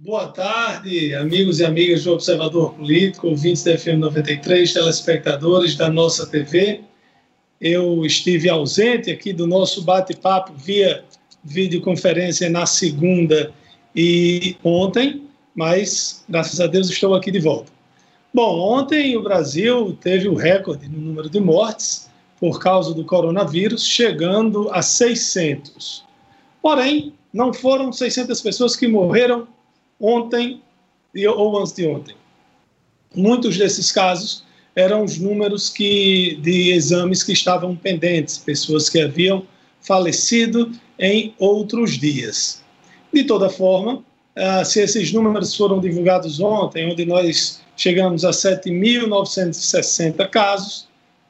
Boa tarde, amigos e amigas do Observador Político, ouvintes da FM 93, telespectadores da nossa TV. Eu estive ausente aqui do nosso bate-papo via videoconferência na segunda e ontem, mas graças a Deus estou aqui de volta. Bom, ontem o Brasil teve o recorde no número de mortes por causa do coronavírus, chegando a 600. Porém, não foram 600 pessoas que morreram ontem ou antes de ontem. Muitos desses casos eram os números que, de exames que estavam pendentes, pessoas que haviam falecido em outros dias. De toda forma, uh, se esses números foram divulgados ontem, onde nós chegamos a 7.960 casos,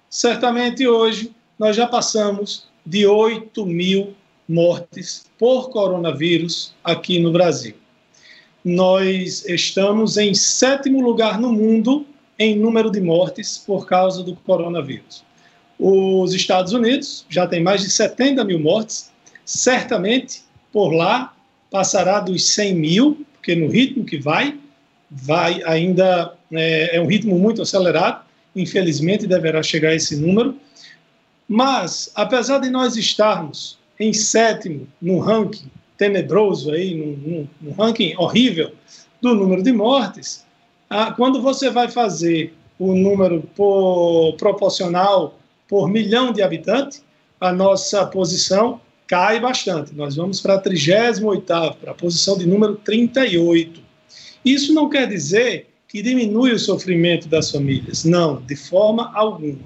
certamente hoje nós já passamos de 8 mil mortes por coronavírus aqui no Brasil nós estamos em sétimo lugar no mundo em número de mortes por causa do coronavírus. Os Estados Unidos já tem mais de 70 mil mortes, certamente por lá passará dos 100 mil, porque no ritmo que vai, vai ainda é, é um ritmo muito acelerado, infelizmente deverá chegar a esse número. Mas, apesar de nós estarmos em sétimo no ranking tenebroso aí, num, num, ranking horrível do número de mortes, ah, quando você vai fazer o número por, proporcional por milhão de habitantes, a nossa posição cai bastante. Nós vamos para a 38 para a posição de número 38. Isso não quer dizer que diminui o sofrimento das famílias. Não, de forma alguma.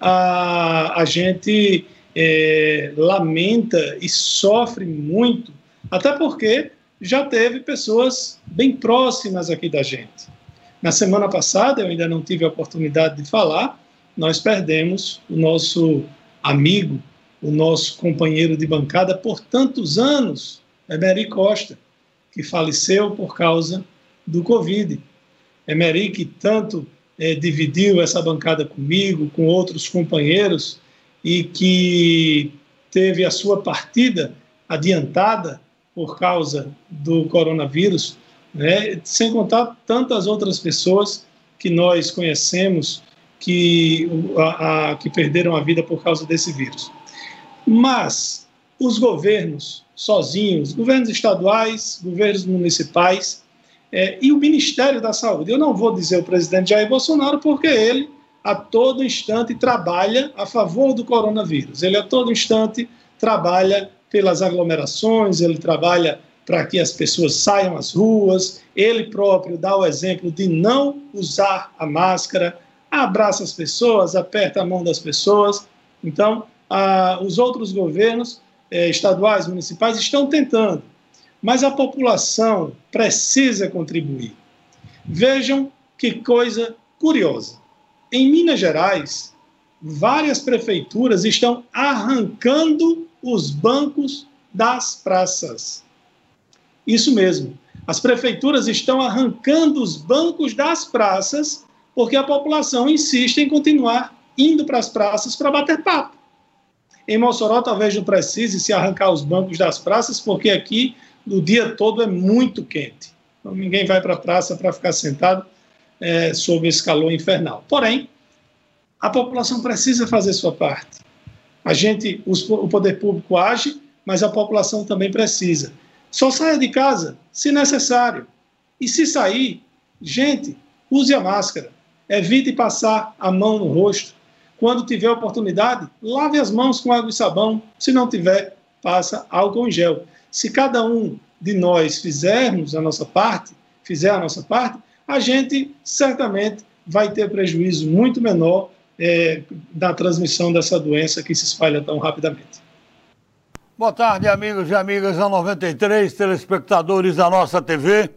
A, a gente é, lamenta e sofre muito, até porque já teve pessoas bem próximas aqui da gente. Na semana passada, eu ainda não tive a oportunidade de falar, nós perdemos o nosso amigo, o nosso companheiro de bancada por tantos anos, Emery Costa, que faleceu por causa do Covid. Emery, que tanto é, dividiu essa bancada comigo, com outros companheiros, e que teve a sua partida adiantada por causa do coronavírus, né? sem contar tantas outras pessoas que nós conhecemos que, a, a, que perderam a vida por causa desse vírus. Mas os governos sozinhos, governos estaduais, governos municipais é, e o Ministério da Saúde, eu não vou dizer o presidente Jair Bolsonaro porque ele a todo instante trabalha a favor do coronavírus. Ele a todo instante trabalha pelas aglomerações, ele trabalha para que as pessoas saiam às ruas, ele próprio dá o exemplo de não usar a máscara, abraça as pessoas, aperta a mão das pessoas. Então, os outros governos eh, estaduais, municipais estão tentando, mas a população precisa contribuir. Vejam que coisa curiosa. Em Minas Gerais, várias prefeituras estão arrancando os bancos das praças. Isso mesmo. As prefeituras estão arrancando os bancos das praças porque a população insiste em continuar indo para as praças para bater papo. Em Mossoró talvez não precise se arrancar os bancos das praças, porque aqui o dia todo é muito quente. Então, ninguém vai para a praça para ficar sentado é, sob esse calor infernal. Porém, a população precisa fazer sua parte. A gente, os, o poder público age, mas a população também precisa. Só saia de casa se necessário. E se sair, gente, use a máscara. Evite passar a mão no rosto. Quando tiver oportunidade, lave as mãos com água e sabão. Se não tiver, passa álcool em gel. Se cada um de nós fizermos a nossa parte, fizer a nossa parte, a gente certamente vai ter prejuízo muito menor é, da transmissão dessa doença que se espalha tão rapidamente. Boa tarde, amigos e amigas da 93, telespectadores da nossa TV.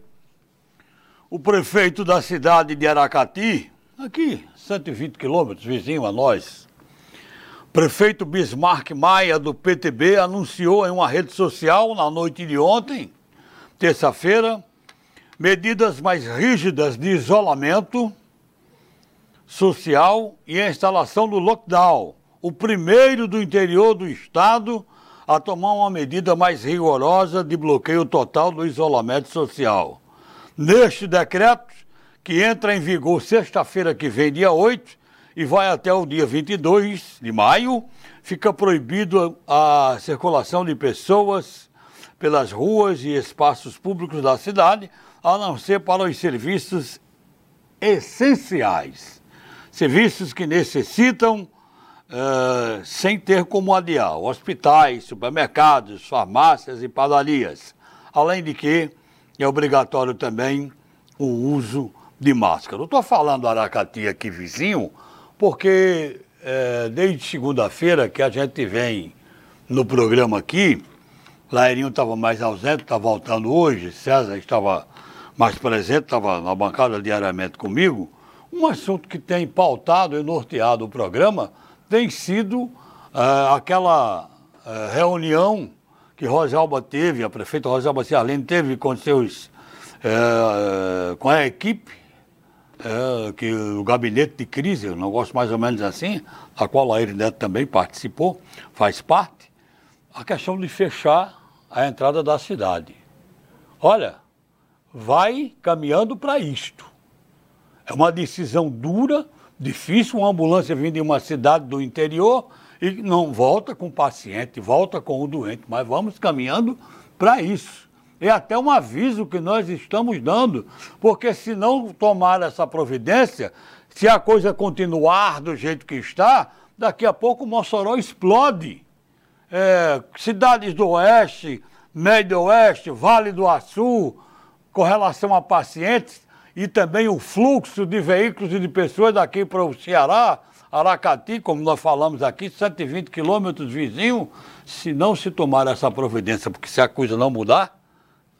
O prefeito da cidade de Aracati, aqui, 120 quilômetros, vizinho a nós, prefeito Bismarck Maia, do PTB, anunciou em uma rede social na noite de ontem, terça-feira, medidas mais rígidas de isolamento social e a instalação do lockdown, o primeiro do interior do estado a tomar uma medida mais rigorosa de bloqueio total do isolamento social. Neste decreto, que entra em vigor sexta-feira que vem, dia 8, e vai até o dia 22 de maio, fica proibido a circulação de pessoas pelas ruas e espaços públicos da cidade, a não ser para os serviços essenciais. Serviços que necessitam uh, sem ter como adiar. Hospitais, supermercados, farmácias e padarias. Além de que é obrigatório também o uso de máscara. Eu estou falando Aracati aqui vizinho, porque é, desde segunda-feira que a gente vem no programa aqui, Lairinho estava mais ausente, está voltando hoje, César estava mais presente, estava na bancada diariamente comigo. Um assunto que tem pautado e norteado o programa tem sido uh, aquela uh, reunião que Rosalba teve, a prefeita Rosalba Ciarlene teve com seus, uh, com a equipe, que o gabinete de crise, um negócio mais ou menos assim, a qual a Neto também participou, faz parte, a questão de fechar a entrada da cidade. Olha, vai caminhando para isto. É uma decisão dura, difícil, uma ambulância vindo de uma cidade do interior e não volta com o paciente, volta com o doente, mas vamos caminhando para isso. É até um aviso que nós estamos dando, porque se não tomar essa providência, se a coisa continuar do jeito que está, daqui a pouco Mossoró explode. É, cidades do Oeste, Médio Oeste, Vale do Açu, com relação a pacientes, e também o fluxo de veículos e de pessoas daqui para o Ceará, Aracati, como nós falamos aqui, 120 quilômetros vizinho, se não se tomar essa providência, porque se a coisa não mudar,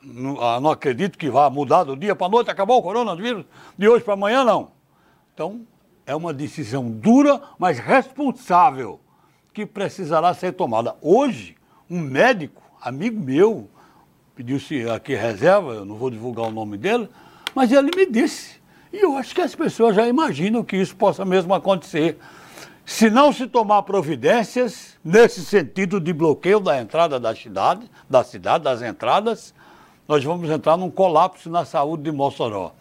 não, ah, não acredito que vá mudar do dia para a noite, acabou o coronavírus, de hoje para amanhã não. Então, é uma decisão dura, mas responsável, que precisará ser tomada. Hoje, um médico, amigo meu, pediu-se aqui reserva, eu não vou divulgar o nome dele, mas ele me disse. E eu acho que as pessoas já imaginam que isso possa mesmo acontecer. Se não se tomar providências nesse sentido de bloqueio da entrada da cidade, da cidade, das entradas, nós vamos entrar num colapso na saúde de Mossoró.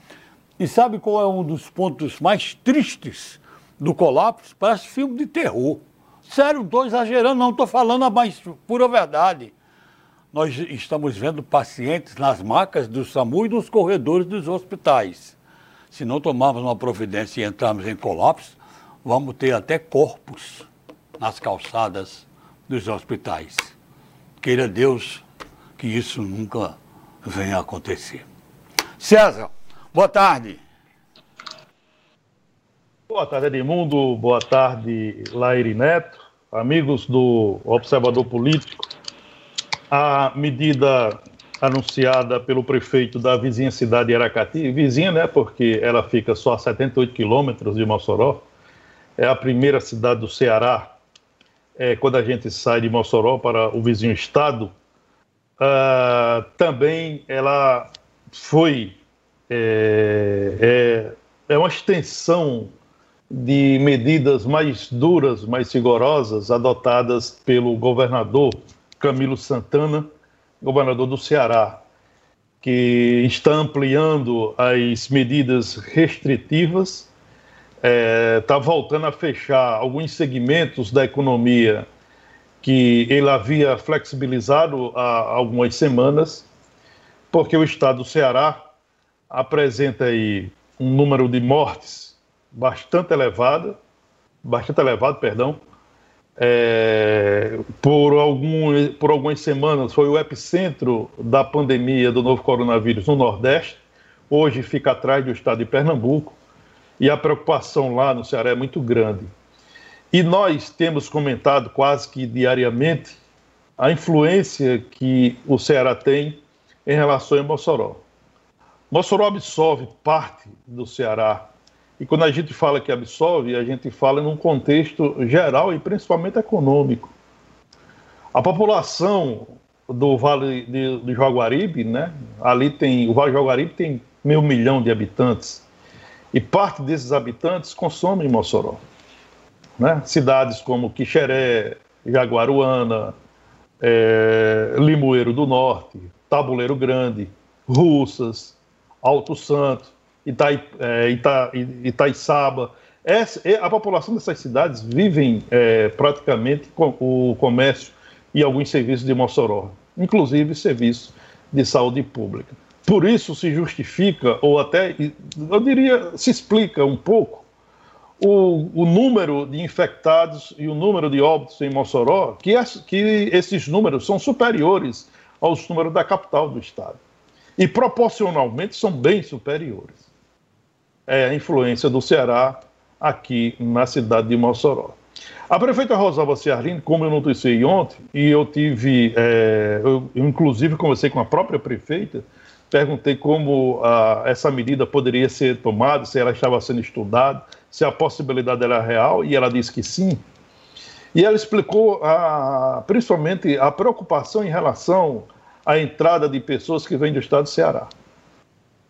E sabe qual é um dos pontos mais tristes do colapso? Parece filme de terror. Sério, não estou exagerando, não estou falando a mais pura verdade nós estamos vendo pacientes nas macas do SAMU e nos corredores dos hospitais. Se não tomarmos uma providência e entrarmos em colapso, vamos ter até corpos nas calçadas dos hospitais. Queira Deus que isso nunca venha a acontecer. César, boa tarde. Boa tarde, Edmundo. Boa tarde, Laire Neto. Amigos do Observador Político a medida anunciada pelo prefeito da vizinha cidade de Aracati, vizinha, né, porque ela fica só a 78 quilômetros de Mossoró, é a primeira cidade do Ceará, é, quando a gente sai de Mossoró para o vizinho estado, uh, também ela foi, é, é, é uma extensão de medidas mais duras, mais rigorosas, adotadas pelo governador Camilo Santana, governador do Ceará, que está ampliando as medidas restritivas, está é, tá voltando a fechar alguns segmentos da economia que ele havia flexibilizado há algumas semanas, porque o estado do Ceará apresenta aí um número de mortes bastante elevado, bastante elevado, perdão, é, por, algum, por algumas semanas foi o epicentro da pandemia do novo coronavírus no Nordeste, hoje fica atrás do estado de Pernambuco, e a preocupação lá no Ceará é muito grande. E nós temos comentado quase que diariamente a influência que o Ceará tem em relação a Mossoró. Mossoró absorve parte do Ceará e quando a gente fala que absolve, a gente fala num contexto geral e principalmente econômico. A população do Vale de, de Jaguaribe, né? Ali tem o Vale de Jaguaribe tem meio milhão de habitantes e parte desses habitantes consomem Mossoró, né? Cidades como Quixeré, Jaguaruana, é, Limoeiro do Norte, Tabuleiro Grande, Russas, Alto Santo, Itai, é, Ita, Itaiçaba. Essa, a população dessas cidades vivem é, praticamente com o comércio e alguns serviços de Mossoró, inclusive serviços de saúde pública. Por isso se justifica, ou até, eu diria, se explica um pouco o, o, número de infectados e o número de óbitos em Mossoró, que, as, que esses números são superiores aos números da capital do estado. E proporcionalmente são bem superiores. É influência do Ceará aqui na cidade de Mossoró. A prefeita Rosalba Ciarline, como eu noticiei ontem, e eu tive, é, eu, eu, inclusive conversei com a própria prefeita, perguntei como ah, essa medida poderia ser tomada, se ela estava sendo estudada, se a possibilidade era real, e ela disse que sim. E ela explicou a, principalmente a preocupação em relação à entrada de pessoas que vêm do estado do Ceará.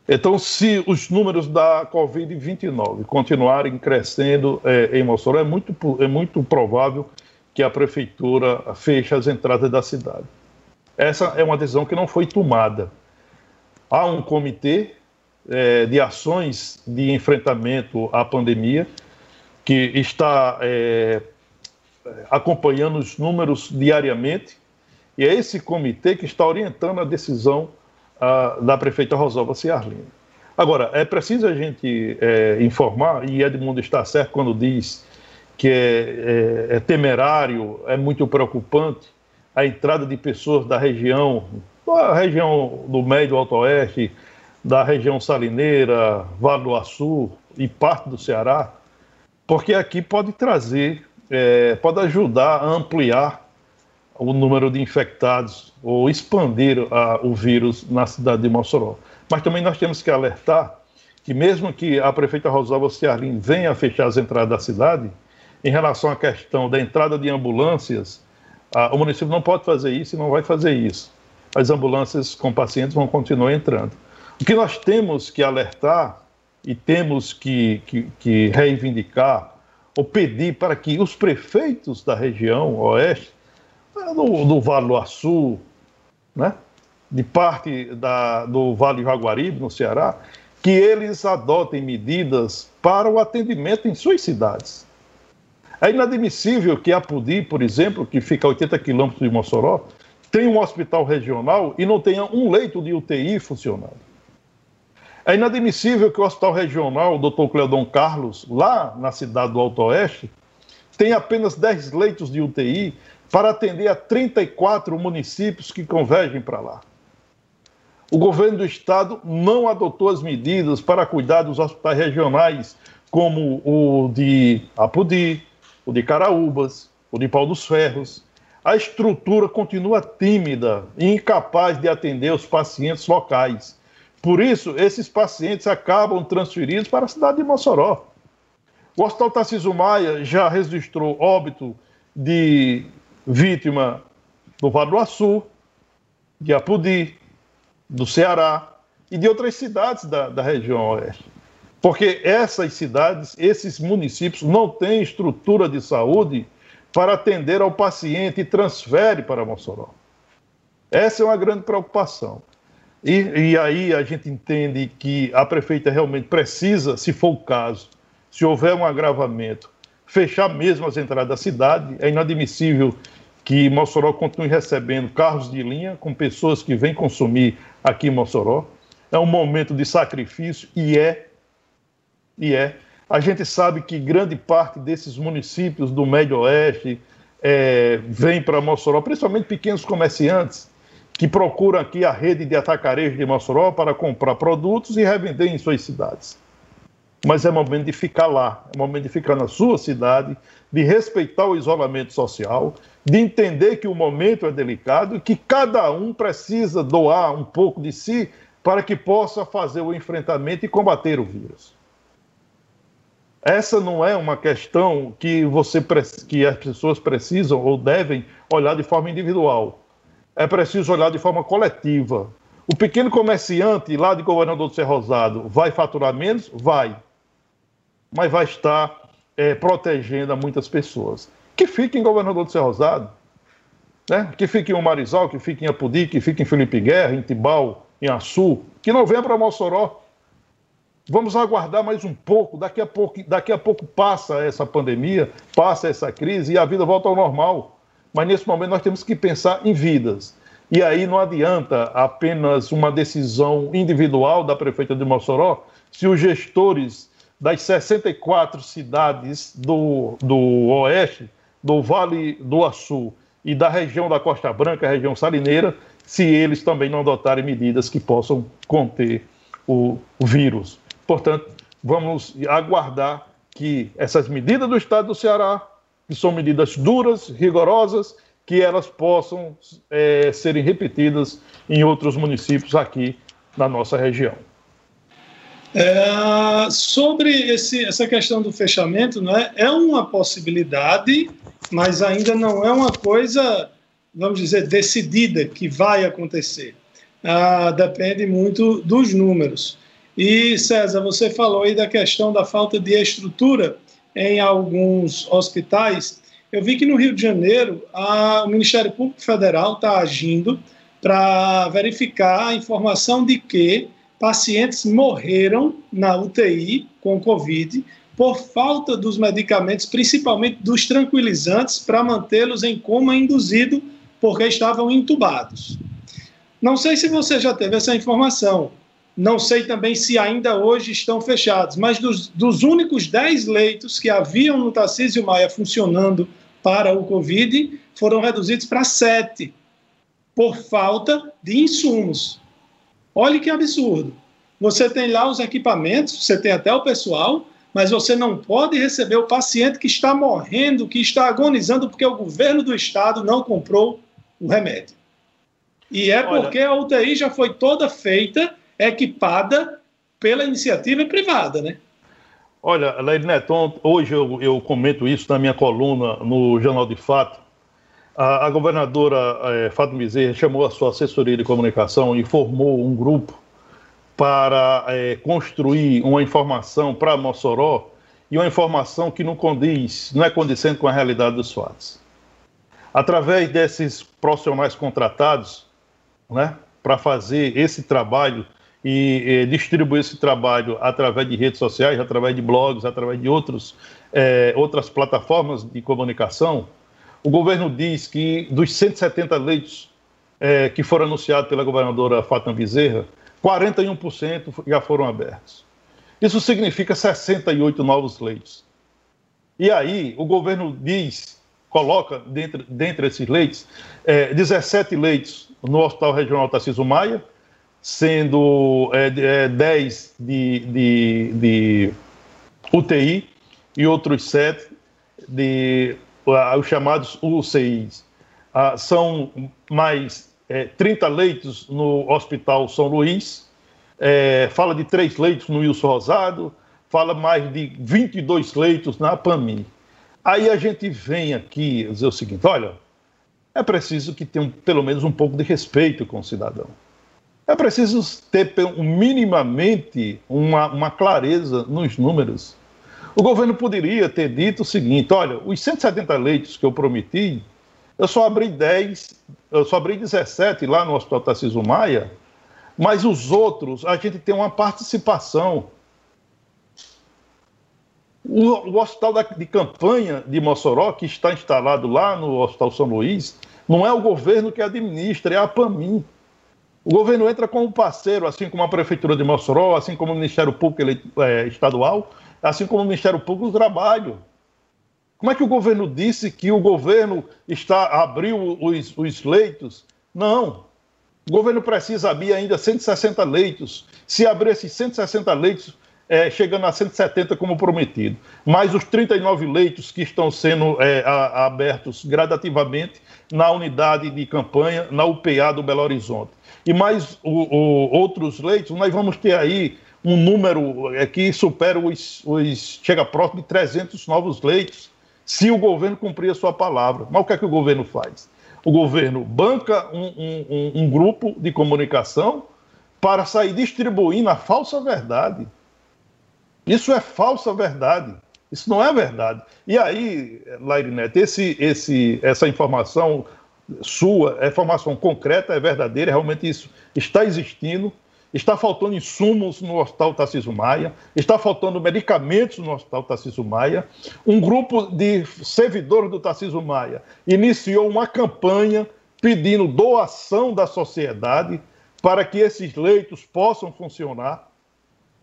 Então, se os números da Covid-29 continuarem crescendo é, em Mossoró, é muito, é muito provável que a prefeitura feche as entradas da cidade. Essa é uma decisão que não foi tomada. Há um comitê é, de ações de enfrentamento à pandemia, que está é, acompanhando os números diariamente, e é esse comitê que está orientando a decisão a, da prefeita Rosalba Ciarlina. Agora, é preciso a gente é, informar, e Edmundo está certo quando diz que é, é, é temerário, é muito preocupante a entrada de pessoas da região, da região do Médio Alto Oeste, da região salineira, Vale do Açu e parte do Ceará, porque aqui pode trazer, é, pode ajudar a ampliar o número de infectados ou expandir a, o vírus na cidade de Mossoró. Mas também nós temos que alertar que mesmo que a prefeita Rosalba Ciarlim venha a fechar as entradas da cidade, em relação à questão da entrada de ambulâncias, a, o município não pode fazer isso e não vai fazer isso. As ambulâncias com pacientes vão continuar entrando. O que nós temos que alertar e temos que, que, que reivindicar ou pedir para que os prefeitos da região oeste, do, do Vale do Açu, né, de parte da, do Vale do Jaguaribe, no Ceará, que eles adotem medidas para o atendimento em suas cidades. É inadmissível que a Pudi, por exemplo, que fica a 80 quilômetros de Mossoró, tenha um hospital regional e não tenha um leito de UTI funcionando. É inadmissível que o Hospital Regional Dr. Cleodon Carlos, lá na cidade do Alto Oeste, tenha apenas 10 leitos de UTI para atender a 34 municípios que convergem para lá. O governo do estado não adotou as medidas para cuidar dos hospitais regionais, como o de Apudi, o de Caraúbas, o de Pau dos Ferros. A estrutura continua tímida e incapaz de atender os pacientes locais por isso, esses pacientes acabam transferidos para a cidade de Mossoró. O Hospital Tarcísio Maia já registrou óbito de vítima do Vale do Açu, de Apudi, do Ceará e de outras cidades da, da região oeste. Porque essas cidades, esses municípios não têm estrutura de saúde para atender ao paciente e transfere para Mossoró. Essa é uma grande preocupação. E, e, aí a gente entende que a prefeita realmente precisa, se for o caso, se houver um agravamento, fechar mesmo as entradas da cidade. É inadmissível que Mossoró continue recebendo carros de linha com pessoas que vêm consumir aqui em Mossoró. É um momento de sacrifício e é. E é. A gente sabe que grande parte desses municípios do Médio Oeste é, vem para Mossoró, principalmente pequenos comerciantes que procuram aqui a rede de atacarejo de Mossoró para comprar produtos e revender em suas cidades. Mas é momento de ficar lá, é momento de ficar na sua cidade, de respeitar o isolamento social, de entender que o momento é delicado e que cada um precisa doar um pouco de si para que possa fazer o enfrentamento e combater o vírus. Essa não é uma questão que você que as pessoas precisam ou devem olhar de forma individual é preciso olhar de forma coletiva. O pequeno comerciante lá de Governador do Cerro Rosado vai faturar menos? Vai. Mas vai estar é, protegendo a muitas pessoas. Que fiquem em Governador do Cerro Rosado. né? que fique em Marizal, que fique em Apudi, que fique em Felipe Guerra, em Tibau, em Açu, que não venha para Mossoró. Vamos aguardar mais um pouco, daqui a pouco, daqui a pouco passa essa pandemia, passa essa crise e a vida volta ao normal. Mas nesse momento nós temos que pensar em vidas. E aí não adianta apenas uma decisão individual da prefeita de Mossoró, se os gestores das 64 cidades do, do Oeste, do Vale do Açu e da região da Costa Branca, região salineira, se eles também não adotarem medidas que possam conter o, o vírus. Portanto, vamos aguardar que essas medidas do Estado do Ceará, que são medidas duras, rigorosas, que elas possam é, serem repetidas em outros municípios aqui na nossa região. É, sobre esse, essa questão do fechamento, né, é uma possibilidade, mas ainda não é uma coisa, vamos dizer, decidida que vai acontecer. Ah, depende muito dos números. E, César, você falou aí da questão da falta de estrutura em alguns hospitais. Eu vi que no Rio de Janeiro a, o Ministério Público Federal está agindo para verificar a informação de que pacientes morreram na UTI com Covid por falta dos medicamentos, principalmente dos tranquilizantes, para mantê-los em coma induzido porque estavam entubados. Não sei se você já teve essa informação. Não sei também se ainda hoje estão fechados, mas dos, dos únicos 10 leitos que haviam no Tarcísio Maia funcionando para o Covid, foram reduzidos para 7, por falta de insumos. Olhe que absurdo. Você tem lá os equipamentos, você tem até o pessoal, mas você não pode receber o paciente que está morrendo, que está agonizando, porque o governo do estado não comprou o remédio. E é porque a UTI já foi toda feita equipada pela iniciativa privada, né? Olha, Leir Neton, hoje eu, eu, comento isso na minha coluna no Jornal de Fato. A, a governadora é, Fátima Bezerra chamou a sua assessoria de comunicação e formou um grupo para é, construir uma informação para Mossoró e uma informação que não condiz, não é condizente com a realidade dos fatos. Através desses profissionais contratados, né, para fazer esse trabalho e, e distribuir esse trabalho através de redes sociais, através de blogs, através de outros, é, outras plataformas de comunicação, o governo diz que dos 170 leitos é, que foram anunciados pela governadora Fátima Bezerra, 41% já foram abertos. Isso significa 68 novos leitos. E aí, o governo diz, coloca dentre, dentre esses leitos, é, 17 leitos no Hospital Regional Tarcísio Maia, sendo é, 10 é, de, de, de, UTI e outros 7 de os chamados UCIs. Uh, são mais é, 30 leitos no Hospital São Luís, é, fala de 3 leitos no Wilson Rosado, fala mais de 22 leitos na PAMI. Aí a gente vem aqui dizer o seguinte: olha, é preciso que tenha pelo menos um pouco de respeito com o cidadão. É preciso ter minimamente uma, uma clareza nos números. O governo poderia ter dito o seguinte: olha, os 170 leitos que eu prometi, eu só abri 10, eu só abri 17 lá no Hospital Tarcísio Maia, mas os outros a gente tem uma participação. O, o hospital da, de campanha de Mossoró, que está instalado lá no Hospital São Luís, não é o governo que administra, é a PAMIM. O governo entra como parceiro, assim como a Prefeitura de Mossoró, assim como o Ministério Público é, Estadual, assim como o Ministério Público do Trabalho. Como é que o governo disse que o governo está abriu os, os leitos? Não. O governo precisa abrir ainda 160 leitos. Se abrir esses 160 leitos, é, chegando a 170 como prometido. Mais os 39 leitos que estão sendo é, a, abertos gradativamente na unidade de campanha, na UPA do Belo Horizonte e mais o, o, outros leitos, nós vamos ter aí um número é, que supera os, os, chega próximo de 300 novos leitos, se o governo cumprir a sua palavra. Mas o que é que o governo faz? O governo banca um, um, um grupo de comunicação para sair distribuindo a falsa verdade. Isso é falsa verdade. Isso não é verdade. E aí, Lairinete, esse, esse, essa informação sua, é informação concreta, é verdadeira, realmente isso está existindo. Está faltando insumos no Hospital Tarcísio Maia, está faltando medicamentos no Hospital Tarcísio Maia. Um grupo de servidores do Tarcísio Maia iniciou uma campanha pedindo doação da sociedade para que esses leitos possam funcionar.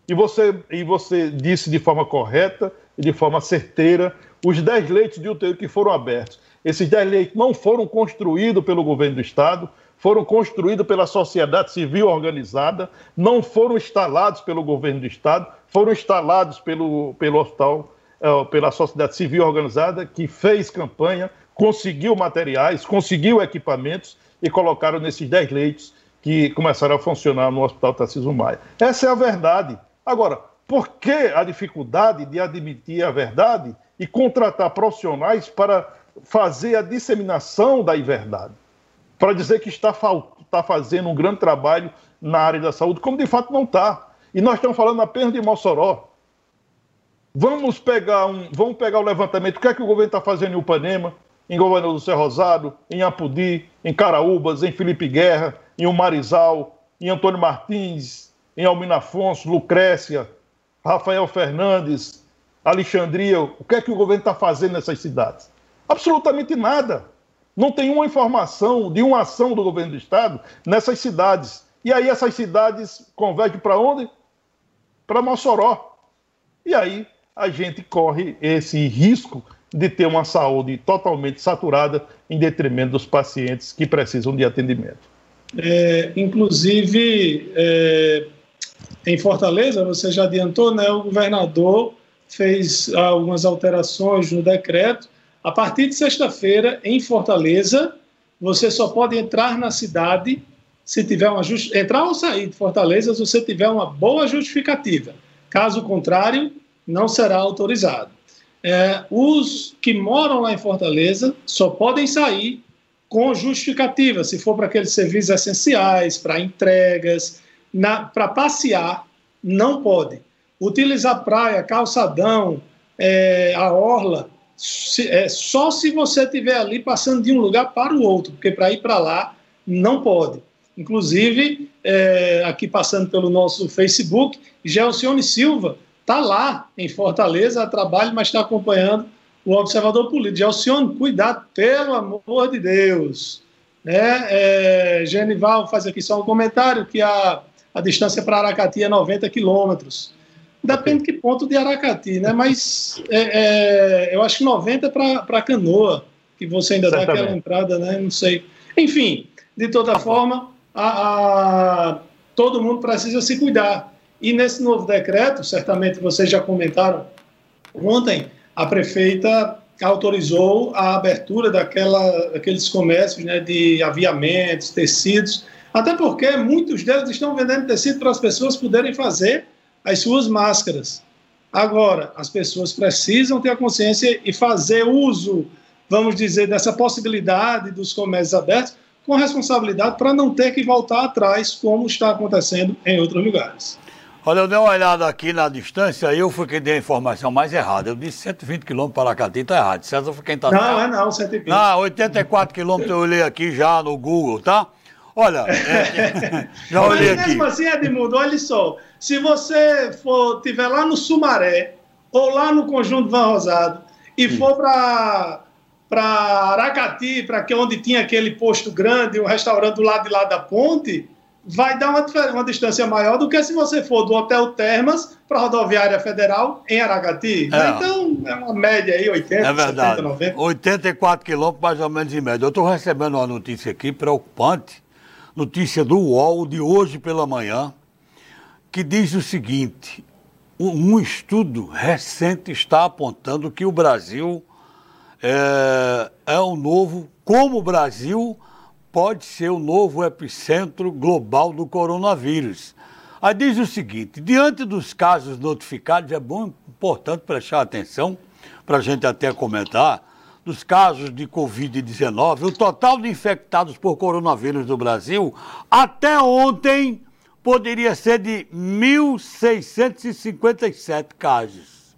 E você, e você disse de forma correta e de forma certeira os 10 leitos de UTI que foram abertos. Esses 10 leitos não foram construídos pelo governo do Estado, foram construídos pela sociedade civil organizada, não foram instalados pelo governo do Estado, foram instalados pelo, pelo hospital, uh, pela sociedade civil organizada, que fez campanha, conseguiu materiais, conseguiu equipamentos e colocaram nesses 10 leitos que começaram a funcionar no Hospital Tarcísio Maia. Essa é a verdade. Agora, por que a dificuldade de admitir a verdade e contratar profissionais para fazer a disseminação da verdade? para dizer que está, está fazendo um grande trabalho na área da saúde, como de fato não está. E nós estamos falando apenas de Mossoró. Vamos pegar, um, vamos pegar o levantamento. O que é que o governo está fazendo em Upanema, em Governador do Céu Rosado, em Apudi, em Caraúbas, em Felipe Guerra, em Umarizal, em Antônio Martins, em Almina Afonso, Lucrécia, Rafael Fernandes, Alexandria. O que é que o governo está fazendo nessas cidades? Absolutamente nada. Não tem uma informação de uma ação do governo do Estado nessas cidades. E aí essas cidades convergem para onde? Para Mossoró. E aí a gente corre esse risco de ter uma saúde totalmente saturada em detrimento dos pacientes que precisam de atendimento. É, inclusive, é, em Fortaleza, você já adiantou, né, o governador fez algumas alterações no decreto a partir de sexta-feira, em Fortaleza, você só pode entrar na cidade se tiver uma just... entrar ou sair de Fortaleza se você tiver uma boa justificativa. Caso contrário, não será autorizado. É, os que moram lá em Fortaleza só podem sair com justificativa, se for para aqueles serviços essenciais, para entregas, para passear, não pode. Utilizar praia, calçadão, é, a orla, se, é, só se você estiver ali passando de um lugar para o outro, porque para ir para lá não pode. Inclusive, é, aqui passando pelo nosso Facebook, Gelcione Silva está lá em Fortaleza a trabalho, mas está acompanhando o observador político. Gelcione, cuidado, pelo amor de Deus. Né? É, Genival faz aqui só um comentário que a, a distância para Aracati é 90 quilômetros. Depende de que ponto de Aracati, né? Mas é, é, eu acho que 90 para Canoa, que você ainda Certamente. dá aquela entrada, né? Não sei. Enfim, de toda forma, a, a, todo mundo precisa se cuidar. E nesse novo decreto, certamente vocês já comentaram ontem, a prefeita autorizou a abertura daquela, daqueles comércios né, de aviamentos, tecidos, até porque muitos deles estão vendendo tecido para as pessoas poderem fazer as suas máscaras. Agora, as pessoas precisam ter a consciência e fazer uso, vamos dizer, dessa possibilidade dos comércios abertos com responsabilidade para não ter que voltar atrás, como está acontecendo em outros lugares. Olha, eu dei uma olhada aqui na distância, eu fui quem deu a informação mais errada. Eu disse 120 quilômetros para Aracati, está errado. César foi quem está... Não, é não, 120. Não, 84 quilômetros eu olhei aqui já no Google, tá? Olha, é, já olhei aqui. Mas mesmo assim, Edmundo, olha só. Se você for tiver lá no Sumaré ou lá no Conjunto Van Rosado e for para para Aracati, para onde tinha aquele posto grande, um restaurante do lado de lá da ponte, vai dar uma, uma distância maior do que se você for do Hotel Termas para a Rodoviária Federal em Aracati. É. Então, é uma média aí, 80, é verdade. 70, 90. 84 quilômetros mais ou menos em média. Eu estou recebendo uma notícia aqui preocupante notícia do UOL de hoje pela manhã, que diz o seguinte: um estudo recente está apontando que o Brasil é, é o novo, como o Brasil pode ser o novo epicentro global do coronavírus. Aí diz o seguinte: diante dos casos notificados, é bom, importante prestar atenção, para a gente até comentar dos casos de Covid-19, o total de infectados por coronavírus no Brasil, até ontem, poderia ser de 1.657 casos.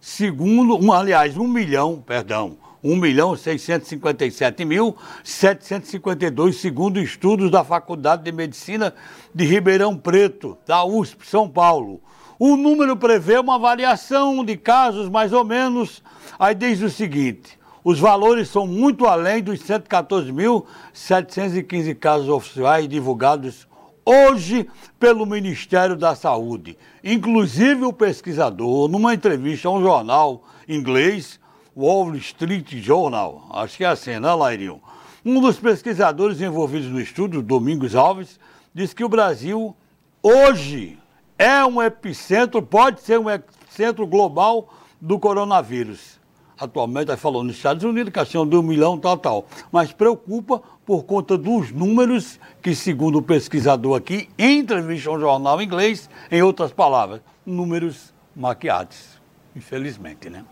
Segundo, um, aliás, um milhão, perdão, 1.657.752, segundo estudos da Faculdade de Medicina de Ribeirão Preto, da USP, São Paulo. O número prevê uma variação de casos, mais ou menos. Aí diz o seguinte: os valores são muito além dos 114.715 casos oficiais divulgados hoje pelo Ministério da Saúde. Inclusive, o pesquisador, numa entrevista a um jornal inglês, Wall Street Journal, acho que é assim, né, Lairinho? Um dos pesquisadores envolvidos no estudo, Domingos Alves, diz que o Brasil hoje é um epicentro, pode ser um epicentro global do coronavírus. Atualmente, está falando nos Estados Unidos, questão de um milhão, tal, tal. Mas preocupa por conta dos números que, segundo o pesquisador aqui, em entrevista jornal inglês, em outras palavras, números maquiados. Infelizmente, né?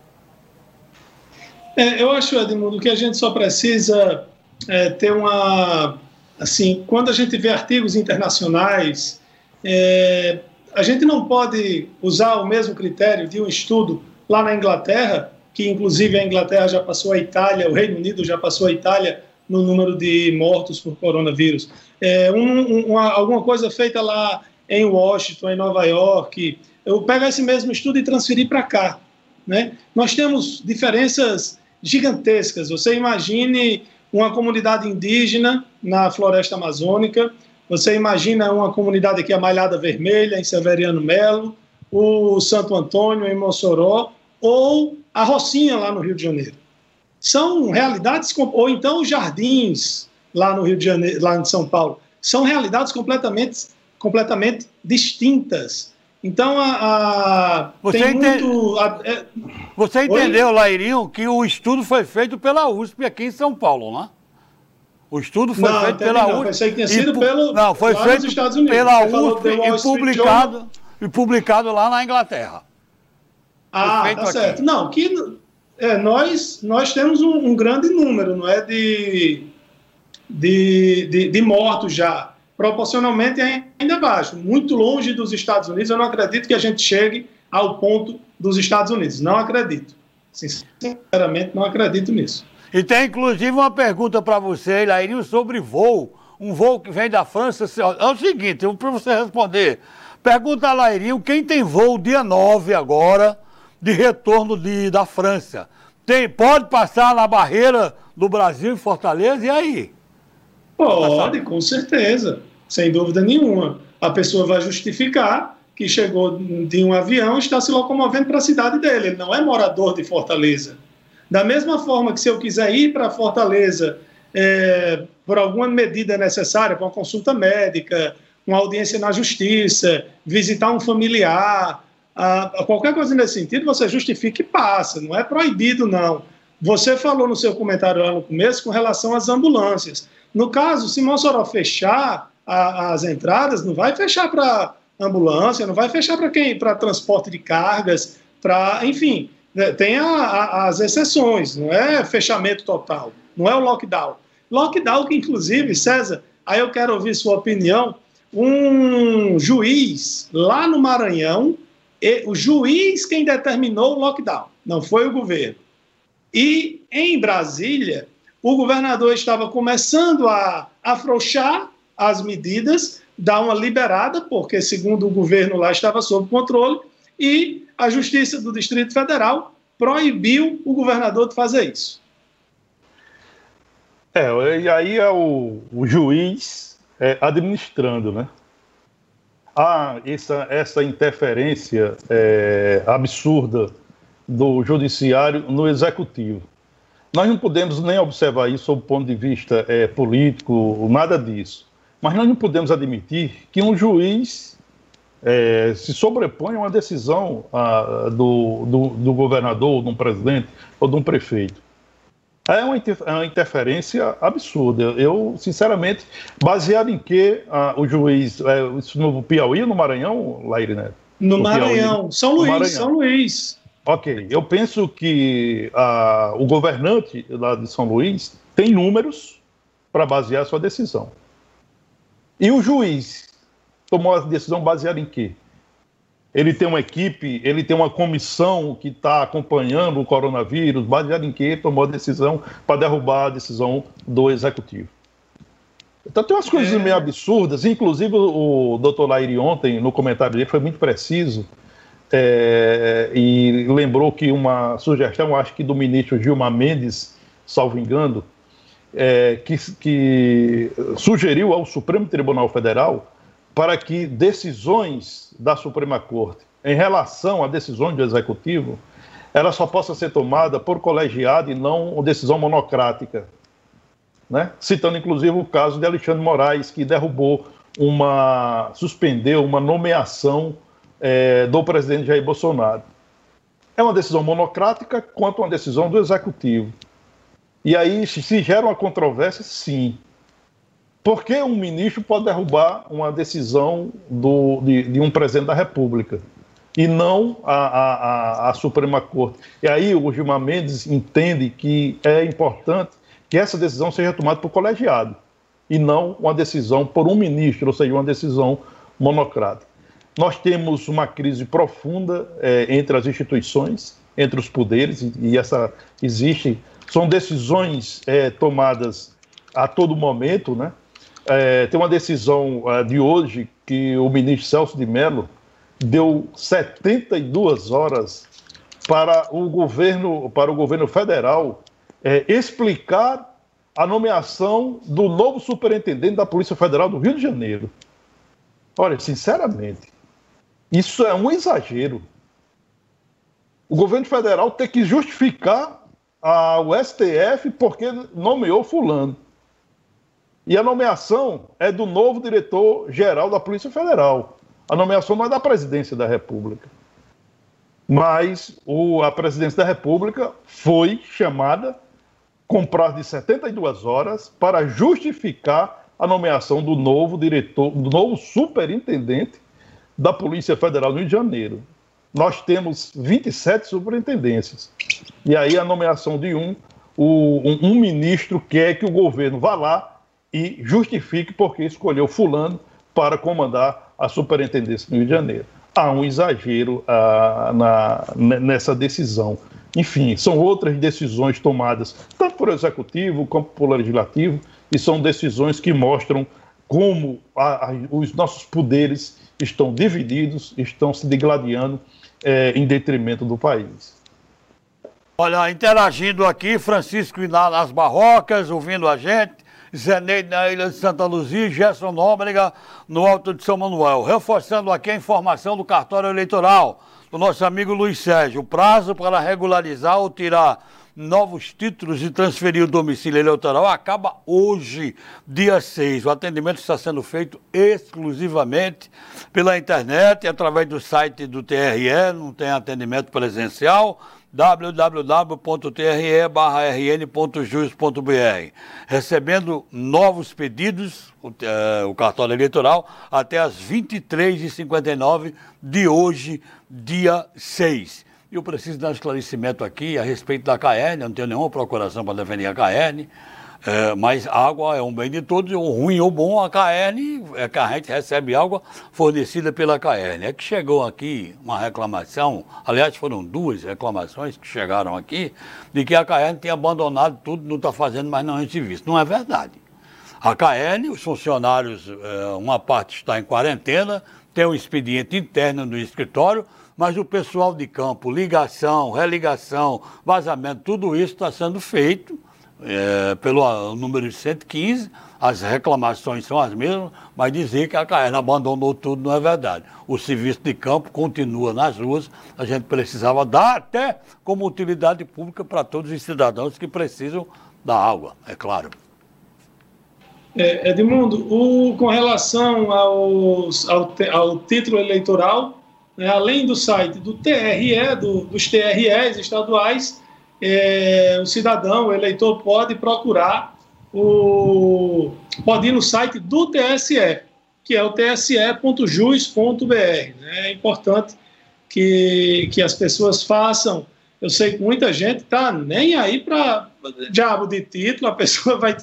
É, eu acho, Edmundo, que a gente só precisa é, ter uma. Assim, quando a gente vê artigos internacionais, é, a gente não pode usar o mesmo critério de um estudo lá na Inglaterra, que inclusive a Inglaterra já passou a Itália, o Reino Unido já passou a Itália no número de mortos por coronavírus. É, um, uma, alguma coisa feita lá em Washington, em Nova York, eu pego esse mesmo estudo e transferir para cá. Né? Nós temos diferenças gigantescas. Você imagine uma comunidade indígena na floresta amazônica, você imagina uma comunidade aqui, a Malhada Vermelha, em Severiano Melo, o Santo Antônio, em Mossoró, ou a Rocinha, lá no Rio de Janeiro. São realidades, ou então os jardins, lá no Rio de Janeiro, lá em São Paulo. São realidades completamente, completamente distintas. Então, a, a você, entende... muito, a, é... você entendeu? Lairinho, que o estudo foi feito pela USP aqui em São Paulo, não é? O estudo foi não, feito pela não. USP. Pensei que tinha sido pelo, não, foi feito pela USP e publicado, e publicado lá na Inglaterra. Ah, tá aqui. certo. Não, que é, nós, nós temos um, um, grande número, não é, de, de, de, de mortos já. Proporcionalmente ainda baixo, muito longe dos Estados Unidos. Eu não acredito que a gente chegue ao ponto dos Estados Unidos. Não acredito. Sinceramente, não acredito nisso. E tem inclusive uma pergunta para você, Lairinho, sobre voo. Um voo que vem da França. É o seguinte, para você responder. Pergunta a Lairinho, quem tem voo dia 9 agora, de retorno de, da França? Tem, pode passar na barreira do Brasil em Fortaleza? E aí? Pode, com certeza. Sem dúvida nenhuma. A pessoa vai justificar que chegou de um avião e está se locomovendo para a cidade dele. Ele não é morador de Fortaleza. Da mesma forma que se eu quiser ir para Fortaleza é, por alguma medida necessária, para uma consulta médica, uma audiência na justiça, visitar um familiar, a, a qualquer coisa nesse sentido, você justifica e passa, não é proibido, não. Você falou no seu comentário lá no começo com relação às ambulâncias. No caso, se Mossoró fechar a, as entradas, não vai fechar para ambulância, não vai fechar para quem? Para transporte de cargas, para, enfim, né, tem a, a, as exceções, não é fechamento total, não é o lockdown. Lockdown que, inclusive, César, aí eu quero ouvir sua opinião, um juiz lá no Maranhão, o juiz quem determinou o lockdown, não foi o governo. E em Brasília, o governador estava começando a afrouxar as medidas, dar uma liberada, porque, segundo o governo lá, estava sob controle, e a Justiça do Distrito Federal proibiu o governador de fazer isso. É, e aí é o, o juiz é, administrando, né? Há essa, essa interferência é, absurda do judiciário no executivo. Nós não podemos nem observar isso sob o ponto de vista é, político, nada disso. Mas nós não podemos admitir que um juiz é, se sobrepõe a uma decisão a, do, do, do, governador, de um presidente ou de um prefeito. É uma, é uma interferência absurda. Eu, sinceramente, baseado em que a, o juiz, é, isso no Piauí ou no Maranhão, Laire Neto? No, no Maranhão, Piauí, São Luís, Maranhão. São Luís. Ok, eu penso que a, o governante lá de São Luís tem números para basear sua decisão. E o juiz tomou a decisão baseada em quê? Ele tem uma equipe, ele tem uma comissão que está acompanhando o coronavírus, baseado em que tomou a decisão para derrubar a decisão do executivo. Então tem umas coisas é. meio absurdas, inclusive o, o doutor Lairi ontem, no comentário dele, foi muito preciso, é, e lembrou que uma sugestão, acho que do ministro Gilmar Mendes, salvo engano, é, que, que sugeriu ao Supremo Tribunal Federal para que decisões da Suprema Corte em relação a decisões do Executivo, ela só possa ser tomada por colegiado e não decisão monocrática. Né? Citando inclusive o caso de Alexandre Moraes, que derrubou uma. suspendeu uma nomeação é, do presidente Jair Bolsonaro. É uma decisão monocrática quanto uma decisão do Executivo. E aí se gera uma controvérsia, sim. Por que um ministro pode derrubar uma decisão do, de, de um presidente da República e não a, a, a, Suprema Corte? E aí o Gilmar Mendes entende que é importante que essa decisão seja tomada por colegiado e não uma decisão por um ministro, ou seja, uma decisão monocrática. Nós temos uma crise profunda é, entre as instituições, entre os poderes, e, e essa existe. São decisões é, tomadas a todo momento, né? É, tem uma decisão uh, de hoje que o ministro Celso de Mello deu 72 horas para o governo, para o governo federal é, explicar a nomeação do novo superintendente da Polícia Federal do Rio de Janeiro. Olha, sinceramente, isso é um exagero. O governo federal tem que justificar ao STF porque nomeou fulano. E a nomeação é do novo diretor-geral da Polícia Federal. A nomeação não é da presidência da República. Mas o, a presidência da República foi chamada com prazo de 72 horas para justificar a nomeação do novo diretor, do novo superintendente da Polícia Federal no Rio de Janeiro. Nós temos 27 superintendências. E aí a nomeação de um, o, um, um ministro quer que o governo vá lá e justifique porque escolheu fulano para comandar a superintendência no Rio de Janeiro. Há um exagero ah, na, nessa decisão. Enfim, são outras decisões tomadas tanto por executivo como por legislativo, e são decisões que mostram como a, a, os nossos poderes estão divididos, estão se degladiando é, em detrimento do país. Olha, interagindo aqui, Francisco nas Barrocas, ouvindo a gente. Zeneide na Ilha de Santa Luzia e Gerson Nóbrega no Alto de São Manuel. Reforçando aqui a informação do cartório eleitoral do nosso amigo Luiz Sérgio. O prazo para regularizar ou tirar novos títulos e transferir o domicílio eleitoral acaba hoje, dia 6. O atendimento está sendo feito exclusivamente pela internet, através do site do TRE, não tem atendimento presencial www.tre.rn.jus.br, recebendo novos pedidos, o, uh, o cartório eleitoral, até as 23h59 de hoje, dia 6. E eu preciso dar um esclarecimento aqui a respeito da CAERN, eu não tenho nenhuma procuração para defender a CAERN, é, mas água é um bem de todos, o ruim ou bom, a CAERN, é a gente recebe água fornecida pela CAERN. É que chegou aqui uma reclamação, aliás, foram duas reclamações que chegaram aqui, de que a CAERN tinha abandonado tudo, não está fazendo mais nenhum serviço. Não é verdade. A CAERN, os funcionários, é, uma parte está em quarentena, tem um expediente interno no escritório, mas o pessoal de campo, ligação, religação, vazamento, tudo isso está sendo feito é, pelo número 115, as reclamações são as mesmas, mas dizer que a CAERN abandonou tudo não é verdade. O serviço de campo continua nas ruas, a gente precisava dar até como utilidade pública para todos os cidadãos que precisam da água, é claro. É, Edmundo, o, com relação aos, ao, ao título eleitoral, né, além do site do TRE, do, dos TREs estaduais, é, o cidadão, o eleitor, pode procurar o. pode ir no site do TSE, que é o tse.jus.br. Né? É importante que, que as pessoas façam. Eu sei que muita gente está nem aí para diabo de título, a pessoa vai,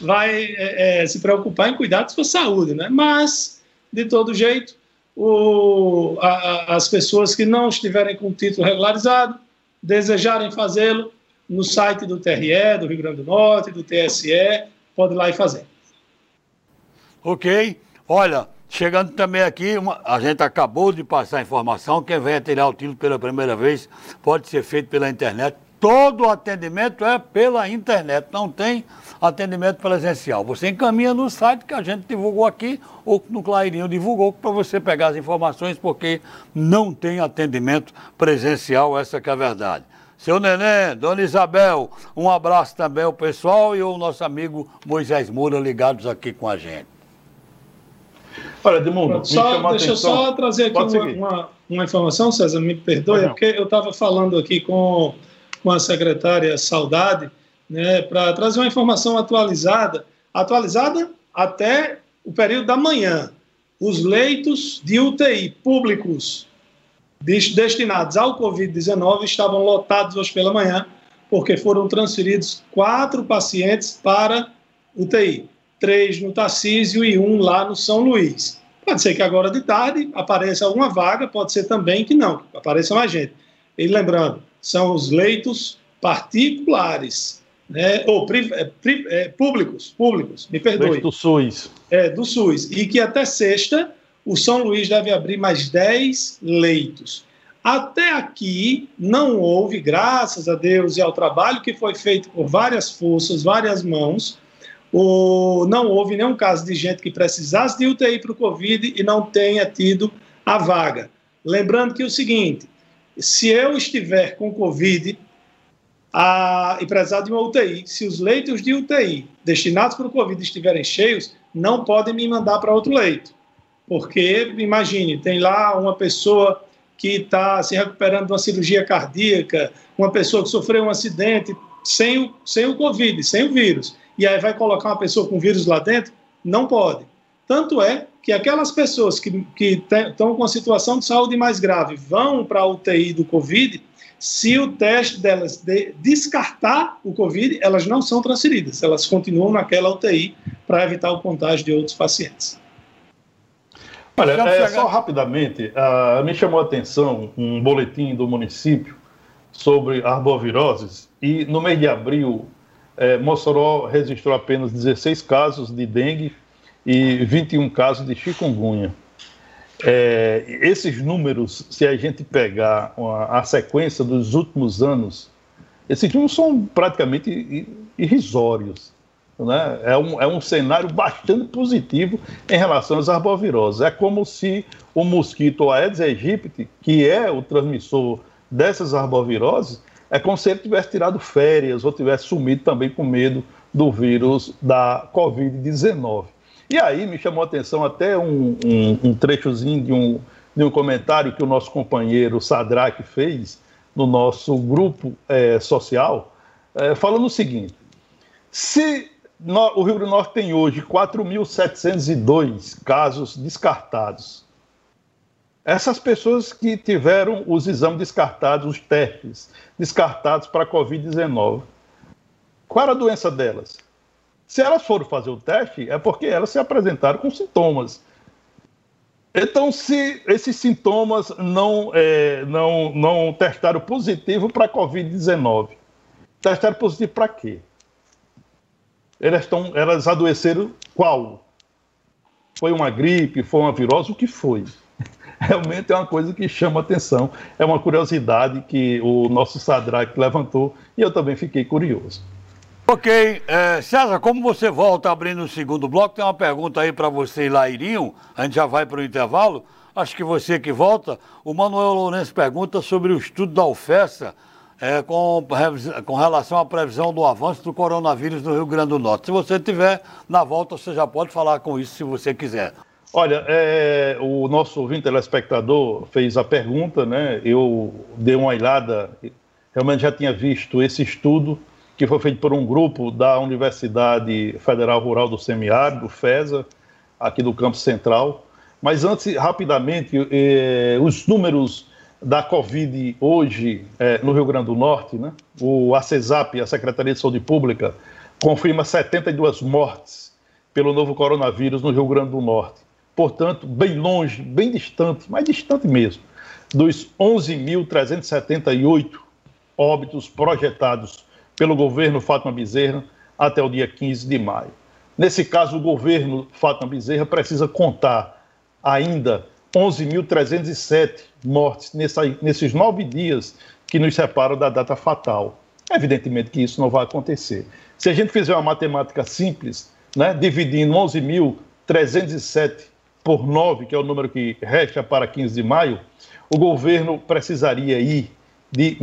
vai é, é, se preocupar em cuidar de sua saúde, né? Mas, de todo jeito, o, a, as pessoas que não estiverem com título regularizado, desejarem fazê-lo, no site do TRE, do Rio Grande do Norte, do TSE, pode ir lá e fazer. Ok. Olha, chegando também aqui, uma, a gente acabou de passar a informação, quem venha tirar o título pela primeira vez pode ser feito pela internet. Todo o atendimento é pela internet, não tem atendimento presencial. Você encaminha no site que a gente divulgou aqui, ou no Clairinho divulgou, para você pegar as informações, porque não tem atendimento presencial, essa que é a verdade. Seu Neném, Dona Isabel, um abraço também ao pessoal e ao nosso amigo Moisés Moura ligados aqui com a gente. Olha, Edmundo, só, deixa eu só trazer aqui uma, uma, uma, informação, César, me perdoe, é porque eu estava falando aqui com, com a secretária Saudade, né, para trazer uma informação atualizada, atualizada até o período da manhã. Os leitos de UTI públicos destinados ao Covid-19 estavam lotados hoje pela manhã, porque foram transferidos quatro pacientes para UTI, três no Tarcísio e um lá no São Luís. Pode ser que agora de tarde apareça alguma vaga, pode ser também que não, que apareça mais gente. E lembrando, são os leitos particulares, né, ou é, é, públicos, públicos, me perdoe. Do SUS. É, do SUS. E que até sexta o São Luís deve abrir mais 10 leitos. Até aqui não houve, graças a Deus e ao trabalho que foi feito por várias forças, várias mãos, o, não houve nenhum caso de gente que precisasse de UTI para o Covid e não tenha tido a vaga. Lembrando que é o seguinte: se eu estiver com Covid a, e precisar de uma UTI, se os leitos de UTI destinados para o Covid estiverem cheios, não podem me mandar para outro leito. Porque, imagine, tem lá uma pessoa que está se recuperando de uma cirurgia cardíaca, uma pessoa que sofreu um acidente sem o, sem o Covid, sem o vírus, e aí vai colocar uma pessoa com vírus lá dentro? Não pode. Tanto é que aquelas pessoas que estão com a situação de saúde mais grave vão para a UTI do Covid, se o teste delas de descartar o Covid, elas não são transferidas, elas continuam naquela UTI para evitar o contágio de outros pacientes. Olha, é, só rapidamente, uh, me chamou a atenção um boletim do município sobre arboviroses e no mês de abril, é, Mossoró registrou apenas 16 casos de dengue e 21 casos de chikungunya. É, esses números, se a gente pegar a, a sequência dos últimos anos, esses números são praticamente irrisórios. Né? É, um, é um cenário bastante positivo em relação às arboviroses. É como se o mosquito Aedes aegypti, que é o transmissor dessas arboviroses, é como se ele tivesse tirado férias ou tivesse sumido também com medo do vírus da Covid-19. E aí me chamou a atenção até um, um, um trechozinho de um, de um comentário que o nosso companheiro Sadraque fez no nosso grupo é, social, é, falando o seguinte: se no, o Rio Grande do Norte tem hoje 4.702 casos descartados. Essas pessoas que tiveram os exames descartados, os testes descartados para a Covid-19, qual era a doença delas? Se elas foram fazer o teste, é porque elas se apresentaram com sintomas. Então, se esses sintomas não, é, não, não testaram positivo para a Covid-19, testaram positivo para quê? elas, estão, elas adoeceram qual? Foi uma gripe, foi uma virose, o que foi? Realmente é uma coisa que chama atenção, é uma curiosidade que o nosso Sadraque levantou e eu também fiquei curioso. Ok, é, César, como você volta abrindo o segundo bloco, tem uma pergunta aí para você, Lairinho, a gente já vai para o intervalo, acho que você que volta, o Manuel Lourenço pergunta sobre o estudo da UFESA, é, com, com relação à previsão do avanço do coronavírus no Rio Grande do Norte. Se você tiver na volta, você já pode falar com isso se você quiser. Olha, é, o nosso ouvinte telespectador fez a pergunta, né? Eu dei uma olhada, realmente já tinha visto esse estudo que foi feito por um grupo da Universidade Federal Rural do Semiárido, FESA, aqui do Campo Central. Mas antes, rapidamente, eh, os números da Covid hoje é, no Rio Grande do Norte, né? o ACESAP, a Secretaria de Saúde Pública, confirma 72 mortes pelo novo coronavírus no Rio Grande do Norte. portanto, bem longe, bem distante, mais distante mesmo, dos 11.378 óbitos projetados pelo governo Fátima Bezerra até o dia 15 de maio. Nesse caso, o governo Fátima Bezerra precisa contar ainda 11.307 mortes nesses nove dias que nos separam da data fatal. Evidentemente que isso não vai acontecer. Se a gente fizer uma matemática simples, né, dividindo 11.307 por 9, que é o número que resta para 15 de maio, o governo precisaria ir de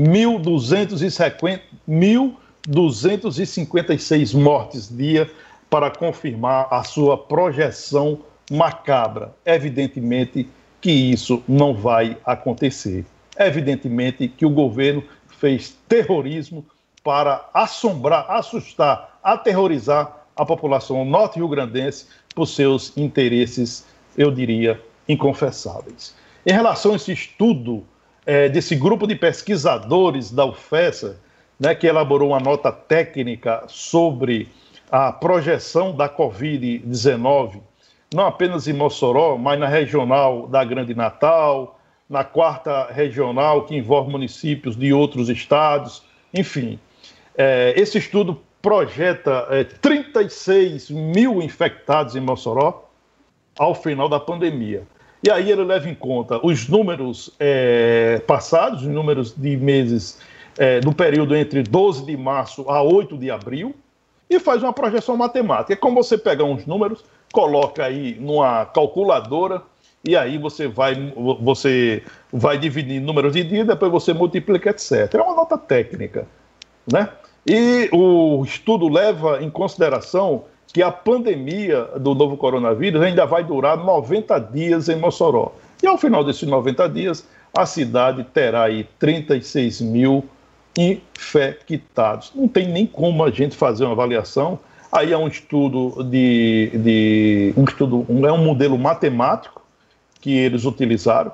1.256 mortes dia para confirmar a sua projeção macabra. Evidentemente que isso não vai acontecer. Evidentemente que o governo fez terrorismo para assombrar, assustar, aterrorizar a população norte-rio-grandense por seus interesses, eu diria, inconfessáveis. Em relação a esse estudo é, desse grupo de pesquisadores da UFESA, né, que elaborou uma nota técnica sobre a projeção da Covid-19, não apenas em Mossoró, mas na regional da Grande Natal, na quarta regional, que envolve municípios de outros estados, enfim. É, esse estudo projeta é, 36 mil infectados em Mossoró ao final da pandemia. E aí ele leva em conta os números é, passados, os números de meses é, do período entre 12 de março a 8 de abril, e faz uma projeção matemática. É como você pegar uns números, coloca aí numa calculadora e aí você vai, você vai dividir números de dias, depois você multiplica, etc. É uma nota técnica, né? E o estudo leva em consideração que a pandemia do novo coronavírus ainda vai durar 90 dias em Mossoró. E ao final desses 90 dias, a cidade terá aí 36 mil infectados. Não tem nem como a gente fazer uma avaliação. Aí é um estudo de, de um estudo, um, é um modelo matemático que eles utilizaram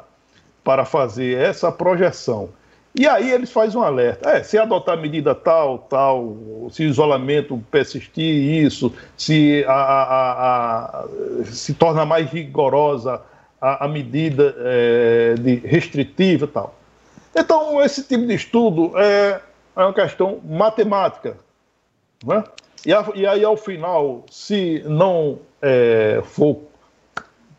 para fazer essa projeção. E aí eles fazem um alerta. É, se adotar medida tal, tal, se isolamento persistir, isso, se a, a, a, se torna mais rigorosa a, medida é, de restritiva tal. Então, esse tipo de estudo é, é uma questão matemática. Né? E, e aí, ao final, se não é, for